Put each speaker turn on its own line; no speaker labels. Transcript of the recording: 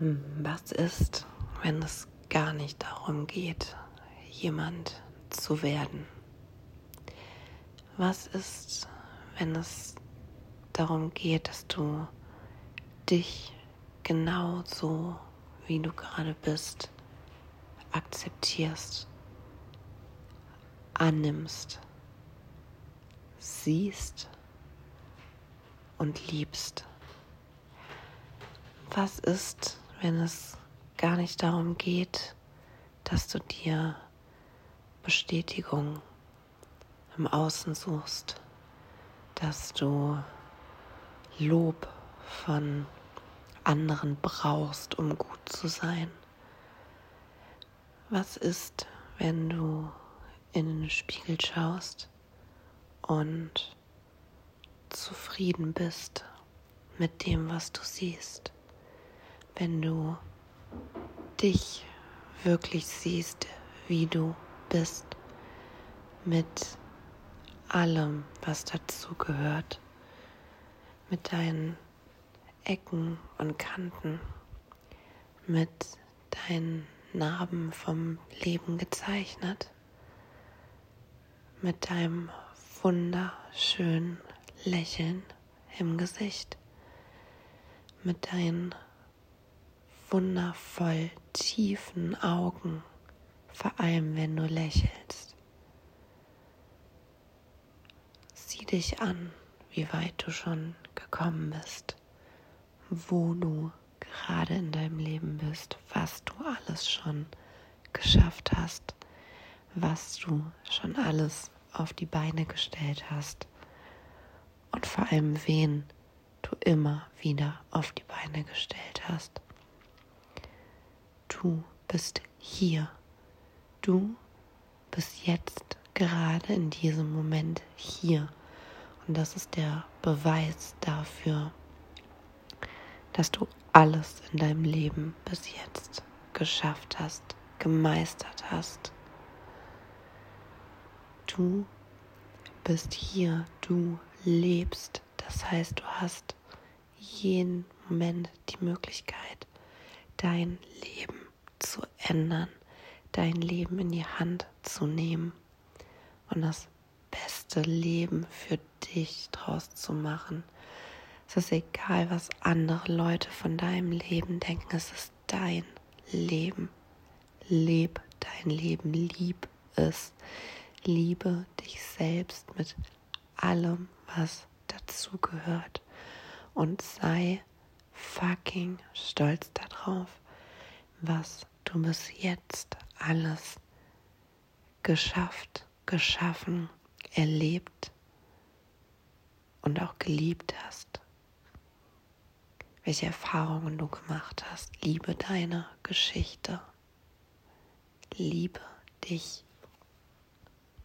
Was ist, wenn es gar nicht darum geht, jemand zu werden? Was ist, wenn es darum geht, dass du dich genau so, wie du gerade bist, akzeptierst, annimmst, siehst und liebst? Was ist, wenn es gar nicht darum geht, dass du dir Bestätigung im Außen suchst, dass du Lob von anderen brauchst, um gut zu sein. Was ist, wenn du in den Spiegel schaust und zufrieden bist mit dem, was du siehst? Wenn du dich wirklich siehst, wie du bist, mit allem, was dazu gehört, mit deinen Ecken und Kanten, mit deinen Narben vom Leben gezeichnet, mit deinem wunderschönen Lächeln im Gesicht, mit deinen wundervoll tiefen Augen, vor allem wenn du lächelst. Sieh dich an, wie weit du schon gekommen bist, wo du gerade in deinem Leben bist, was du alles schon geschafft hast, was du schon alles auf die Beine gestellt hast und vor allem wen du immer wieder auf die Beine gestellt hast. Du bist hier. Du bist jetzt gerade in diesem Moment hier. Und das ist der Beweis dafür, dass du alles in deinem Leben bis jetzt geschafft hast, gemeistert hast. Du bist hier, du lebst. Das heißt, du hast jeden Moment die Möglichkeit, dein Leben ändern, dein Leben in die Hand zu nehmen und das beste Leben für dich draus zu machen. Es ist egal, was andere Leute von deinem Leben denken, es ist dein Leben. Leb dein Leben, lieb es. Liebe dich selbst mit allem, was dazugehört. Und sei fucking stolz darauf, was du bis jetzt alles geschafft, geschaffen, erlebt und auch geliebt hast. Welche Erfahrungen du gemacht hast. Liebe deine Geschichte. Liebe dich